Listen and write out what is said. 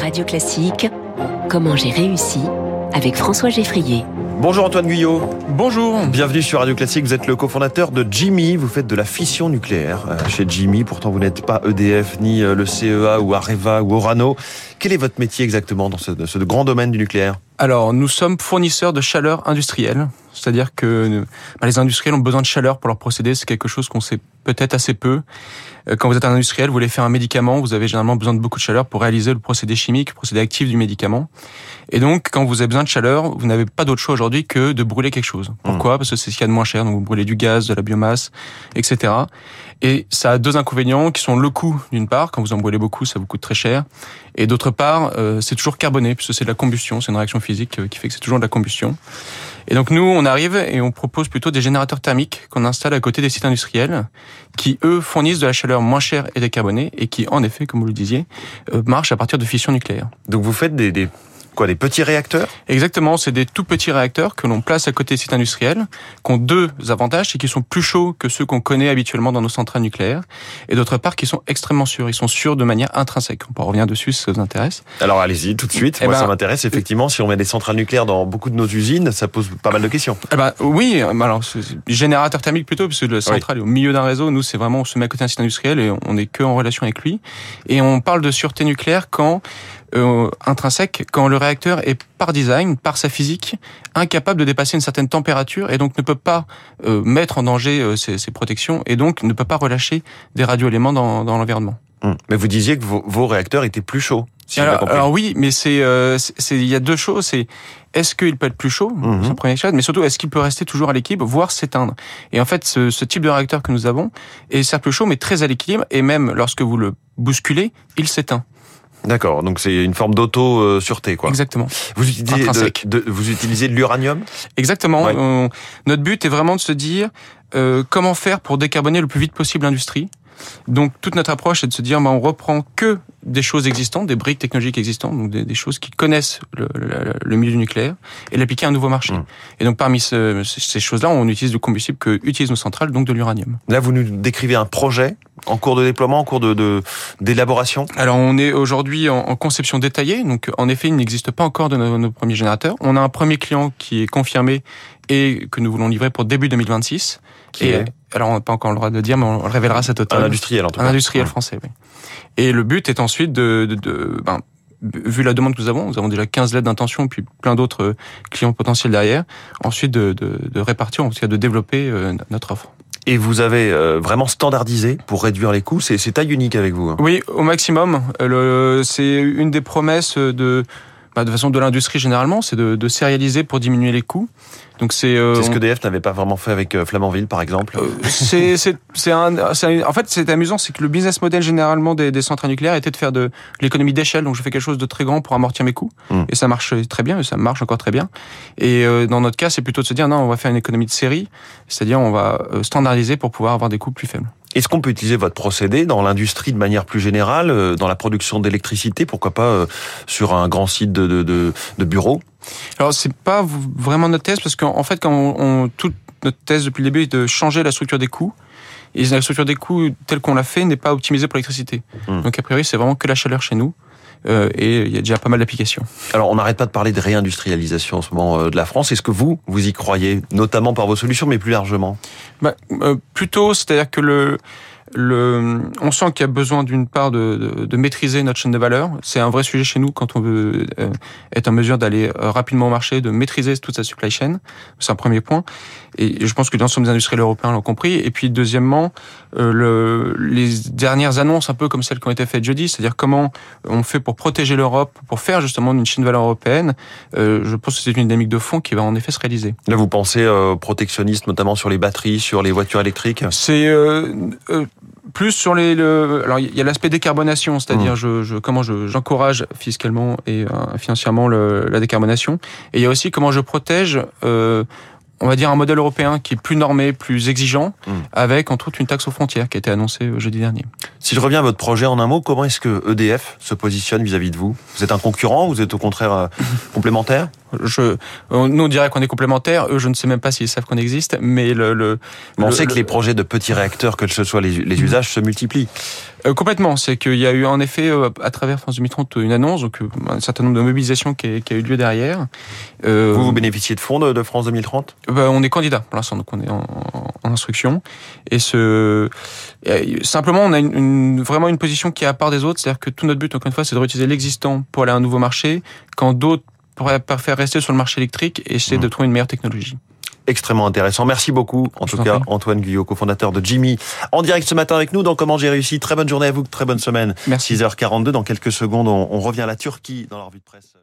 Radio Classique, Comment j'ai réussi avec François Geffrier. Bonjour Antoine Guyot. Bonjour. Bienvenue sur Radio Classique. Vous êtes le cofondateur de Jimmy. Vous faites de la fission nucléaire euh, chez Jimmy. Pourtant, vous n'êtes pas EDF, ni euh, le CEA, ou Areva, ou Orano. Quel est votre métier exactement dans ce, ce grand domaine du nucléaire? Alors, nous sommes fournisseurs de chaleur industrielle. C'est-à-dire que bah, les industriels ont besoin de chaleur pour leur procéder. C'est quelque chose qu'on sait peut-être assez peu. Euh, quand vous êtes un industriel, vous voulez faire un médicament, vous avez généralement besoin de beaucoup de chaleur pour réaliser le procédé chimique, le procédé actif du médicament. Et donc, quand vous avez besoin de chaleur, vous n'avez pas d'autre choix aujourd'hui que de brûler quelque chose. Pourquoi? Parce que c'est ce qu'il y a de moins cher. Donc, vous brûlez du gaz, de la biomasse, etc. Et ça a deux inconvénients qui sont le coût, d'une part. Quand vous en brûlez beaucoup, ça vous coûte très cher. Et d'autre part, euh, c'est toujours carboné, puisque c'est de la combustion. C'est une réaction physique euh, qui fait que c'est toujours de la combustion. Et donc nous, on arrive et on propose plutôt des générateurs thermiques qu'on installe à côté des sites industriels, qui eux fournissent de la chaleur moins chère et décarbonée et qui, en effet, comme vous le disiez, euh, marchent à partir de fission nucléaire. Donc vous faites des, des Quoi, des petits réacteurs? Exactement, c'est des tout petits réacteurs que l'on place à côté des sites industriels, qui ont deux avantages, c'est qu'ils sont plus chauds que ceux qu'on connaît habituellement dans nos centrales nucléaires, et d'autre part qu'ils sont extrêmement sûrs. Ils sont sûrs de manière intrinsèque. On peut revenir dessus si ça vous intéresse. Alors allez-y tout de suite. Eh Moi ben, ça m'intéresse effectivement. Si on met des centrales nucléaires dans beaucoup de nos usines, ça pose pas mal de questions. Eh ben oui, alors générateur thermique plutôt, parce que le central est au milieu d'un réseau. Nous c'est vraiment on se met à côté d'un site industriel et on n'est que en relation avec lui. Et on parle de sûreté nucléaire quand euh, intrinsèque quand le réacteur est par design, par sa physique, incapable de dépasser une certaine température et donc ne peut pas euh, mettre en danger euh, ses, ses, protections et donc ne peut pas relâcher des radioéléments dans, dans l'environnement. Hum. Mais vous disiez que vos, vos réacteurs étaient plus chauds. Si alors, alors, oui, mais c'est il y a deux choses. C'est est-ce qu'il peut être plus chaud, mmh. c'est première chose, mais surtout est-ce qu'il peut rester toujours à l'équilibre, voire s'éteindre? Et en fait, ce, ce, type de réacteur que nous avons est certes plus chaud, mais très à l'équilibre, et même lorsque vous le bousculez, il s'éteint. D'accord, donc c'est une forme d'auto-sûreté, quoi. Exactement. Vous utilisez, de, de, vous utilisez de l'uranium? Exactement. Ouais. notre but est vraiment de se dire euh, comment faire pour décarboner le plus vite possible l'industrie. Donc toute notre approche est de se dire, bah, on reprend que des choses existantes, des briques technologiques existantes, donc des, des choses qui connaissent le, le, le, milieu du nucléaire, et l'appliquer à un nouveau marché. Mmh. Et donc parmi ce, ces choses-là, on utilise le combustible que utilisent nos centrales, donc de l'uranium. Là, vous nous décrivez un projet en cours de déploiement, en cours de d'élaboration Alors on est aujourd'hui en, en, conception détaillée, donc en effet il n'existe pas encore de nos, nos, premiers générateurs. On a un premier client qui est confirmé et que nous voulons livrer pour début 2026. Qui et, est alors on n'a pas encore le droit de dire, mais on le révélera cet automne. Un industriel en tout cas. Un industriel français, oui. Et le but est ensuite de, de, de ben, vu la demande que nous avons, nous avons déjà 15 lettres d'intention, puis plein d'autres clients potentiels derrière, ensuite de, de, de répartir, en tout cas de développer euh, notre offre. Et vous avez euh, vraiment standardisé pour réduire les coûts. C'est taille unique avec vous. Hein. Oui, au maximum. Euh, c'est une des promesses de, bah, de façon de l'industrie généralement, c'est de, de sérialiser pour diminuer les coûts. Donc c'est euh, c'est ce que DF n'avait pas vraiment fait avec euh, Flamanville par exemple. Euh, c'est un, un, en fait c'est amusant c'est que le business model généralement des, des centrales nucléaires était de faire de l'économie d'échelle donc je fais quelque chose de très grand pour amortir mes coûts mm. et ça marche très bien et ça marche encore très bien et euh, dans notre cas c'est plutôt de se dire non on va faire une économie de série c'est-à-dire on va standardiser pour pouvoir avoir des coûts plus faibles. Est-ce qu'on peut utiliser votre procédé dans l'industrie de manière plus générale, dans la production d'électricité, pourquoi pas sur un grand site de, de, de, de bureaux alors c'est pas vraiment notre thèse parce qu'en fait quand on, on, toute notre thèse depuis le début est de changer la structure des coûts et la structure des coûts telle qu'on l'a fait n'est pas optimisée pour l'électricité. Mmh. Donc a priori c'est vraiment que la chaleur chez nous. Euh, et il y a déjà pas mal d'applications. Alors, on n'arrête pas de parler de réindustrialisation en ce moment euh, de la France. Est-ce que vous, vous y croyez, notamment par vos solutions, mais plus largement? Bah, euh, Plutôt, c'est-à-dire que le le, on sent qu'il y a besoin d'une part de, de, de, maîtriser notre chaîne de valeur. C'est un vrai sujet chez nous quand on veut euh, être en mesure d'aller euh, rapidement au marché, de maîtriser toute sa supply chain. C'est un premier point. Et je pense que l'ensemble des industriels européens l'ont compris. Et puis deuxièmement, euh, le, les dernières annonces, un peu comme celles qui ont été faites jeudi, c'est-à-dire comment on fait pour protéger l'Europe, pour faire justement une chaîne de valeur européenne. Euh, je pense que c'est une dynamique de fond qui va en effet se réaliser. Là, vous pensez euh, protectionniste, notamment sur les batteries, sur les voitures électriques? C'est plus sur les le, alors il y a l'aspect décarbonation c'est-à-dire mmh. je, je, comment je j'encourage fiscalement et euh, financièrement le, la décarbonation et il y a aussi comment je protège euh, on va dire un modèle européen qui est plus normé, plus exigeant, mmh. avec entre autres une taxe aux frontières qui a été annoncée jeudi dernier. Si je reviens à votre projet en un mot, comment est-ce que EDF se positionne vis-à-vis de vous? Vous êtes un concurrent Vous êtes au contraire euh, complémentaire? Je, nous on dirait qu'on est complémentaires. Eux, je ne sais même pas s'ils savent qu'on existe, mais le. le on le, sait que les projets de petits réacteurs, que ce soit les, les mhm. usages, se multiplient. Euh, complètement. C'est qu'il y a eu en effet euh, à travers France 2030 une annonce, donc un certain nombre de mobilisations qui a, qui a eu lieu derrière. Vous vous bénéficiez de fonds de, de France 2030 bah, On est candidat pour l'instant, donc on est en, en, instruction. Et ce simplement, on a une, une, vraiment une position qui est à part des autres, c'est-à-dire que tout notre but, encore une fois, c'est de réutiliser l'existant pour aller à un nouveau marché, quand d'autres faire rester sur le marché électrique et essayer de mmh. trouver une meilleure technologie extrêmement intéressant. Merci beaucoup, en tout cas, Antoine Guyot, cofondateur de Jimmy, en direct ce matin avec nous dans Comment j'ai réussi. Très bonne journée à vous, très bonne semaine. Merci. 6h42, dans quelques secondes, on, on revient à la Turquie dans leur vue de presse.